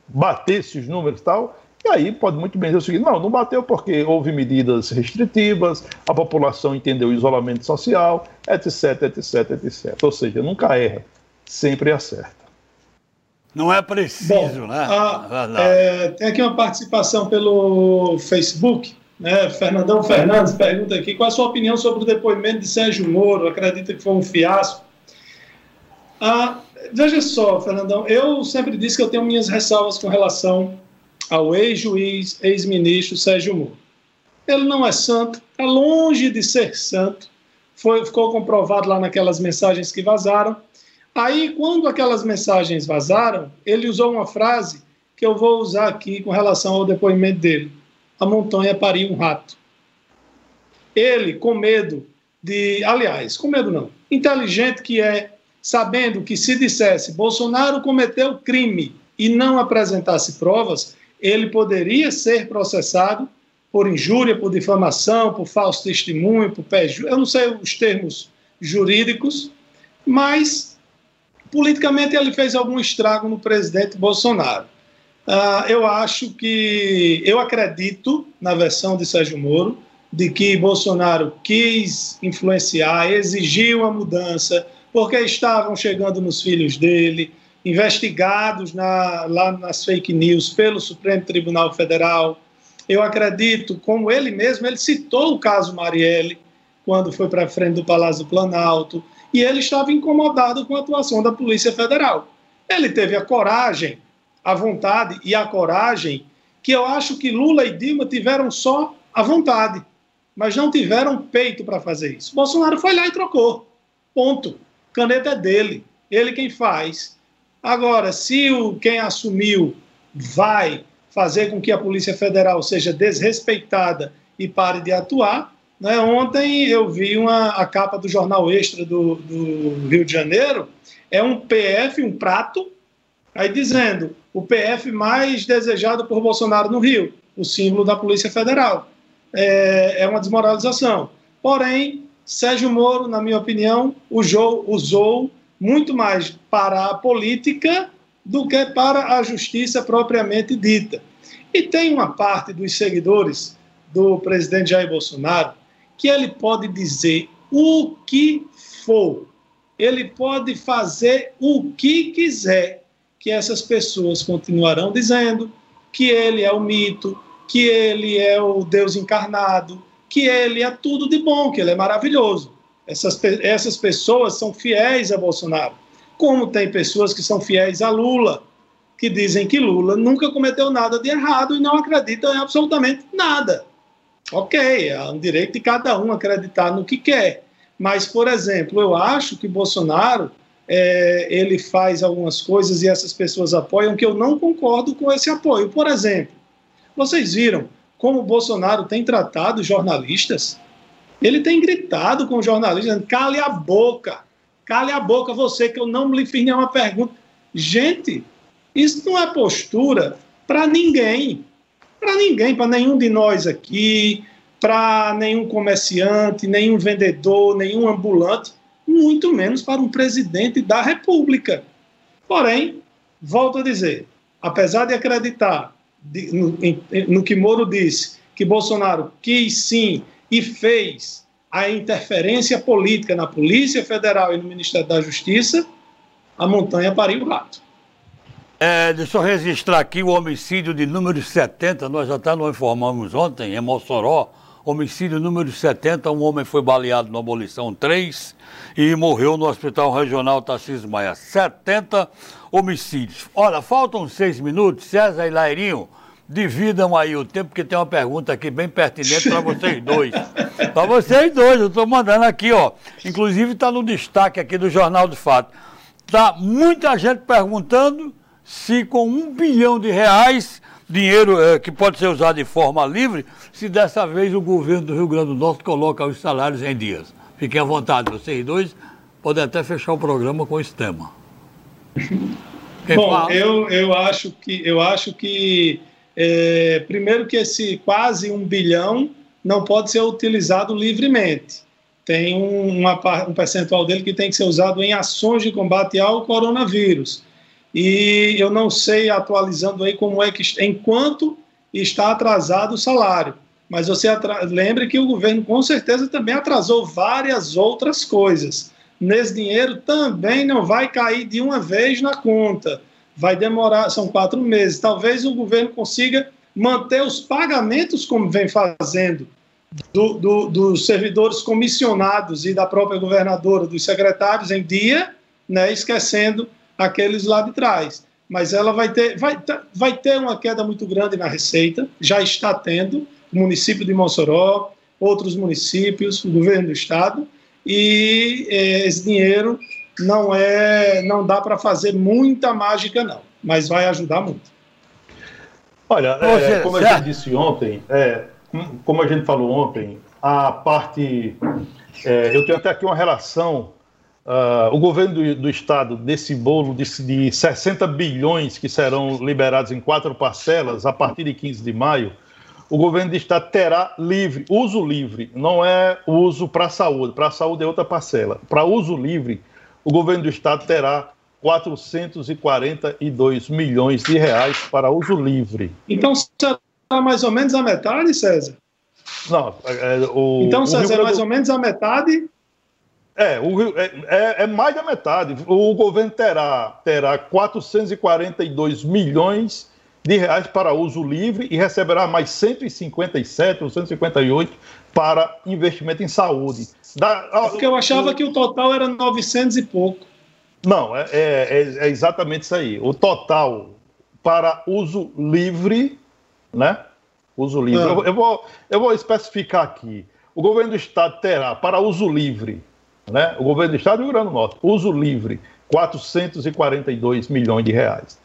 bater esses números e tal, e aí pode muito bem dizer o seguinte: não, não bateu porque houve medidas restritivas, a população entendeu o isolamento social, etc, etc, etc. Ou seja, nunca erra, sempre acerta. Não é preciso, Bom, né? A, é, tem aqui uma participação pelo Facebook. Né? Fernandão Fernandes pergunta aqui qual a sua opinião sobre o depoimento de Sérgio Moro. Acredita que foi um fiasco? Ah, veja só, Fernandão, eu sempre disse que eu tenho minhas ressalvas com relação ao ex-juiz, ex-ministro Sérgio Moro. Ele não é santo, está longe de ser santo, foi, ficou comprovado lá naquelas mensagens que vazaram. Aí, quando aquelas mensagens vazaram, ele usou uma frase que eu vou usar aqui com relação ao depoimento dele. A montanha pariu um rato. Ele, com medo de. Aliás, com medo não. Inteligente que é, sabendo que se dissesse Bolsonaro cometeu crime e não apresentasse provas, ele poderia ser processado por injúria, por difamação, por falso testemunho, por pé. Eu não sei os termos jurídicos, mas politicamente ele fez algum estrago no presidente Bolsonaro. Uh, eu acho que, eu acredito na versão de Sérgio Moro, de que Bolsonaro quis influenciar, exigiu a mudança, porque estavam chegando nos filhos dele, investigados na, lá nas fake news pelo Supremo Tribunal Federal. Eu acredito, como ele mesmo, ele citou o caso Marielle, quando foi para frente do Palácio Planalto, e ele estava incomodado com a atuação da Polícia Federal. Ele teve a coragem, a vontade e a coragem que eu acho que Lula e Dilma tiveram só a vontade, mas não tiveram peito para fazer isso. Bolsonaro foi lá e trocou. Ponto. Caneta é dele. Ele quem faz. Agora, se o, quem assumiu vai fazer com que a Polícia Federal seja desrespeitada e pare de atuar, né? ontem eu vi uma, a capa do jornal Extra do, do Rio de Janeiro, é um PF, um prato, Aí dizendo, o PF mais desejado por Bolsonaro no Rio, o símbolo da Polícia Federal. É, é uma desmoralização. Porém, Sérgio Moro, na minha opinião, usou, usou muito mais para a política do que para a justiça propriamente dita. E tem uma parte dos seguidores do presidente Jair Bolsonaro que ele pode dizer o que for, ele pode fazer o que quiser, que essas pessoas continuarão dizendo que ele é o mito, que ele é o Deus encarnado, que ele é tudo de bom, que ele é maravilhoso. Essas, essas pessoas são fiéis a Bolsonaro. Como tem pessoas que são fiéis a Lula, que dizem que Lula nunca cometeu nada de errado e não acreditam em absolutamente nada. Ok, é um direito de cada um acreditar no que quer. Mas, por exemplo, eu acho que Bolsonaro é, ele faz algumas coisas e essas pessoas apoiam que eu não concordo com esse apoio. Por exemplo, vocês viram como o Bolsonaro tem tratado jornalistas? Ele tem gritado com jornalistas, cale a boca, cale a boca você que eu não lhe fiz nenhuma pergunta. Gente, isso não é postura para ninguém, para ninguém, para nenhum de nós aqui, para nenhum comerciante, nenhum vendedor, nenhum ambulante, muito menos para um presidente da República. Porém, volto a dizer, apesar de acreditar de, no, em, no que Moro disse, que Bolsonaro quis sim e fez a interferência política na Polícia Federal e no Ministério da Justiça, a montanha pariu o rato. É, deixa eu registrar aqui o homicídio de número 70, nós já até não informamos ontem, em Mossoró, homicídio número 70, um homem foi baleado na abolição 3 e morreu no Hospital Regional Tarcísio Maia. 70 homicídios. Olha, faltam seis minutos, César e Lairinho, dividam aí o tempo, porque tem uma pergunta aqui bem pertinente para vocês dois. para vocês dois, eu estou mandando aqui, ó. Inclusive está no destaque aqui do Jornal do Fato. Tá muita gente perguntando se com um bilhão de reais, dinheiro é, que pode ser usado de forma livre, se dessa vez o governo do Rio Grande do Norte coloca os salários em dias. Fiquem à vontade, vocês dois podem até fechar o programa com esse tema. Quem Bom, eu, eu acho que, eu acho que é, primeiro que esse quase um bilhão não pode ser utilizado livremente. Tem um, uma, um percentual dele que tem que ser usado em ações de combate ao coronavírus. E eu não sei, atualizando aí, como é que, enquanto está atrasado o salário. Mas você lembre que o governo com certeza também atrasou várias outras coisas. Nesse dinheiro também não vai cair de uma vez na conta. Vai demorar, são quatro meses. Talvez o governo consiga manter os pagamentos como vem fazendo do, do, dos servidores comissionados e da própria governadora, dos secretários em dia, né, esquecendo aqueles lá de trás. Mas ela vai ter, vai, vai ter uma queda muito grande na receita, já está tendo, o município de Mossoró, outros municípios, o governo do estado, e eh, esse dinheiro não é, não dá para fazer muita mágica não, mas vai ajudar muito. Olha, é, como a gente disse ontem, é, como a gente falou ontem, a parte, é, eu tenho até aqui uma relação Uh, o governo do, do, estado, desse bolo de, de 60 bilhões que serão liberados em quatro parcelas a partir de 15 de maio, o governo do estado terá livre, uso livre, não é uso para a saúde, para a saúde é outra parcela. Para uso livre, o governo do estado terá 442 milhões de reais para uso livre. Então será mais ou menos a metade, César? Não, é, é o, então, César, é mais ou menos a metade é, o, é, é, é, mais da metade. O governo terá, terá 442 milhões de reais para uso livre e receberá mais 157 ou 158 para investimento em saúde. Da, é porque eu achava o, que o total era 900 e pouco. Não, é, é, é exatamente isso aí. O total para uso livre, né? Uso livre. Ah. Eu, eu, vou, eu vou especificar aqui. O governo do estado terá para uso livre né? O governo do Estado do Rio Grande do Norte, uso livre, 442 milhões de reais.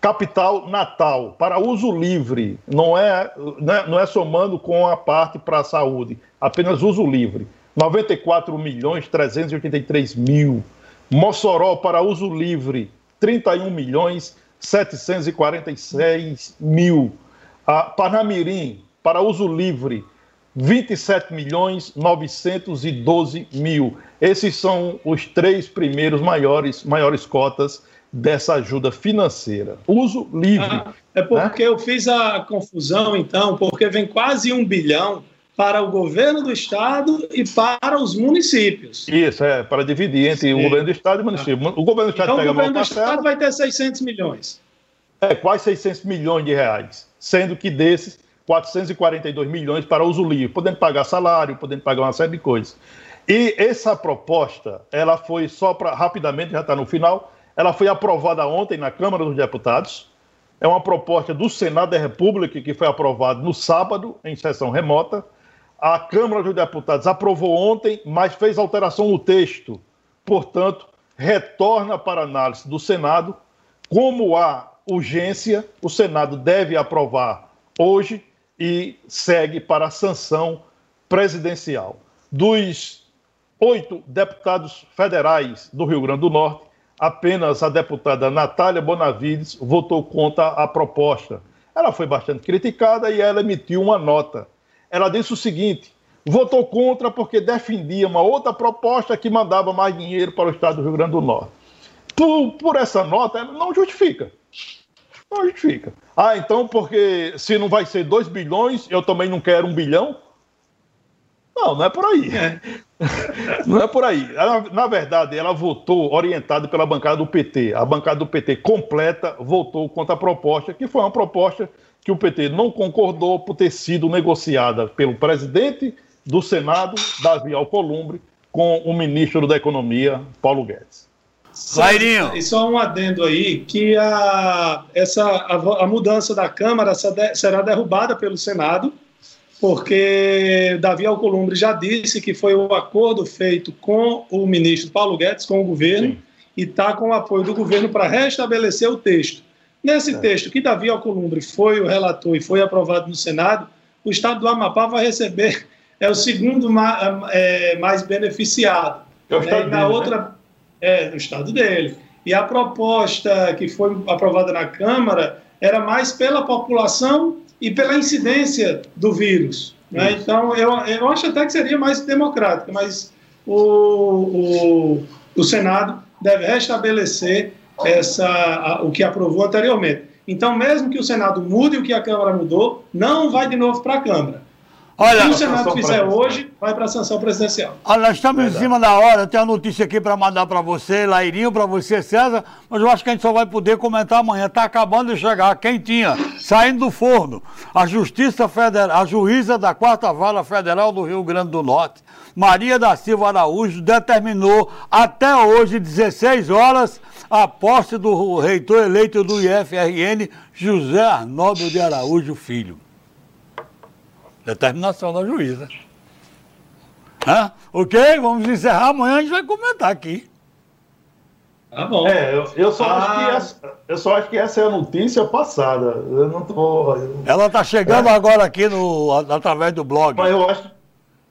Capital Natal, para uso livre, não é, não é, não é somando com a parte para a saúde, apenas uso livre, 94 milhões 383 mil. Mossoró, para uso livre, 31 milhões 746 mil. A Parnamirim, para uso livre, 27 milhões 912 mil. Esses são os três primeiros maiores, maiores cotas dessa ajuda financeira. Uso livre. Ah, é porque né? eu fiz a confusão, então, porque vem quase um bilhão para o governo do estado e para os municípios. Isso, é, para dividir entre Sim. o governo do estado e o município. O governo do estado então, o governo do estado vai ter 600 milhões. É, quase 600 milhões de reais, sendo que desses 442 milhões para uso livre, podendo pagar salário, podendo pagar uma série de coisas. E essa proposta, ela foi só para, rapidamente, já está no final, ela foi aprovada ontem na Câmara dos Deputados. É uma proposta do Senado da República que foi aprovada no sábado, em sessão remota. A Câmara dos Deputados aprovou ontem, mas fez alteração no texto. Portanto, retorna para análise do Senado. Como há urgência, o Senado deve aprovar hoje e segue para a sanção presidencial. Dos oito deputados federais do Rio Grande do Norte, apenas a deputada Natália Bonavides votou contra a proposta. Ela foi bastante criticada e ela emitiu uma nota. Ela disse o seguinte: votou contra porque defendia uma outra proposta que mandava mais dinheiro para o estado do Rio Grande do Norte. Por, por essa nota, não justifica. Não justifica. Ah, então porque se não vai ser 2 bilhões, eu também não quero um bilhão? Não, não é por aí. É. Não é por aí. Ela, na verdade, ela votou orientada pela bancada do PT. A bancada do PT completa votou contra a proposta, que foi uma proposta que o PT não concordou por ter sido negociada pelo presidente do Senado, Davi Alcolumbre, com o ministro da Economia, Paulo Guedes. Lairinho. E só um adendo aí, que a, essa, a, a mudança da Câmara será derrubada pelo Senado, porque Davi Alcolumbre já disse que foi o acordo feito com o ministro Paulo Guedes, com o governo, Sim. e está com o apoio do governo para restabelecer o texto. Nesse é. texto que Davi Alcolumbre foi o relator e foi aprovado no Senado, o estado do Amapá vai receber, é o segundo mais, é, mais beneficiado. É o estado né? na dele, outra, né? É, no estado dele. E a proposta que foi aprovada na Câmara era mais pela população e pela incidência do vírus. Né? Então, eu, eu acho até que seria mais democrática, mas o, o, o Senado deve restabelecer essa, a, o que aprovou anteriormente. Então, mesmo que o Senado mude o que a Câmara mudou, não vai de novo para a Câmara. Olha, Se o Senado fizer hoje, vai para a sanção presidencial. Olha, nós estamos Verdade. em cima da hora. Tem uma notícia aqui para mandar para você, Lairinho, para você, César. Mas eu acho que a gente só vai poder comentar amanhã. Está acabando de chegar, quentinha, saindo do forno. A Justiça Federal, a juíza da Quarta Vara Federal do Rio Grande do Norte, Maria da Silva Araújo, determinou até hoje, 16 horas, a posse do reitor eleito do IFRN, José Arnaldo de Araújo Filho. Determinação da juíza. Hã? Ok? Vamos encerrar. Amanhã a gente vai comentar aqui. Tá bom. É, eu, eu só ah. acho que essa, eu só acho que essa é a notícia passada. Eu não tô. Ela está chegando é. agora aqui no, através do blog. Mas eu acho.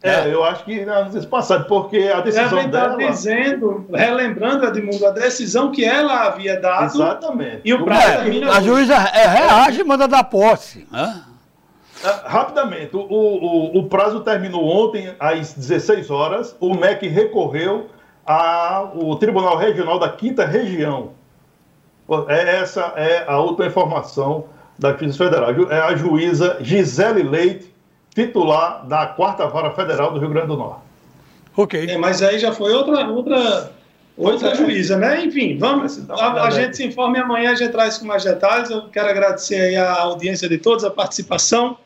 É, é. eu acho que na notícia passada, porque a decisão Deve dela... dizendo, relembrando, Edmundo, a decisão que ela havia dado. Exatamente. E o prazo é, A juíza é, reage e manda dar posse. Né? Ah, rapidamente, o, o, o, prazo terminou ontem às 16 horas. O MEC recorreu ao Tribunal Regional da Quinta Região. É, essa é a outra informação da Justiça Federal. É a juíza Gisele Leite, titular da Quarta Vara Federal do Rio Grande do Norte. Ok. É, mas aí já foi outra, outra, outra juíza, né? Enfim, vamos. A, a gente se informa e amanhã a gente traz com mais detalhes. Eu quero agradecer aí a audiência de todos, a participação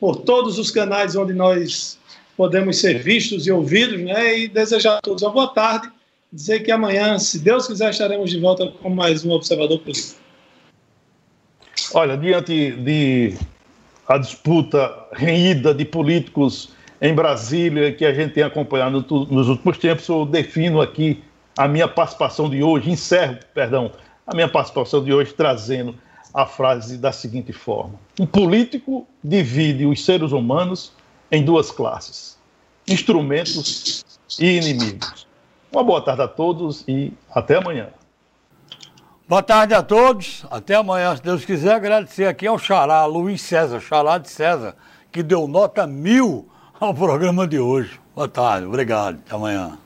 por todos os canais onde nós podemos ser vistos e ouvidos, né? E desejar a todos uma boa tarde. Dizer que amanhã, se Deus quiser, estaremos de volta com mais um Observador Político. Olha, diante de a disputa renhida de políticos em Brasília que a gente tem acompanhado nos últimos tempos, eu defino aqui a minha participação de hoje, encerro, perdão, a minha participação de hoje trazendo a frase da seguinte forma: Um político divide os seres humanos em duas classes, instrumentos e inimigos. Uma boa tarde a todos e até amanhã. Boa tarde a todos. Até amanhã, se Deus quiser. Agradecer aqui ao Xará, Luiz César, Xará de César, que deu nota mil ao programa de hoje. Boa tarde, obrigado. Até amanhã.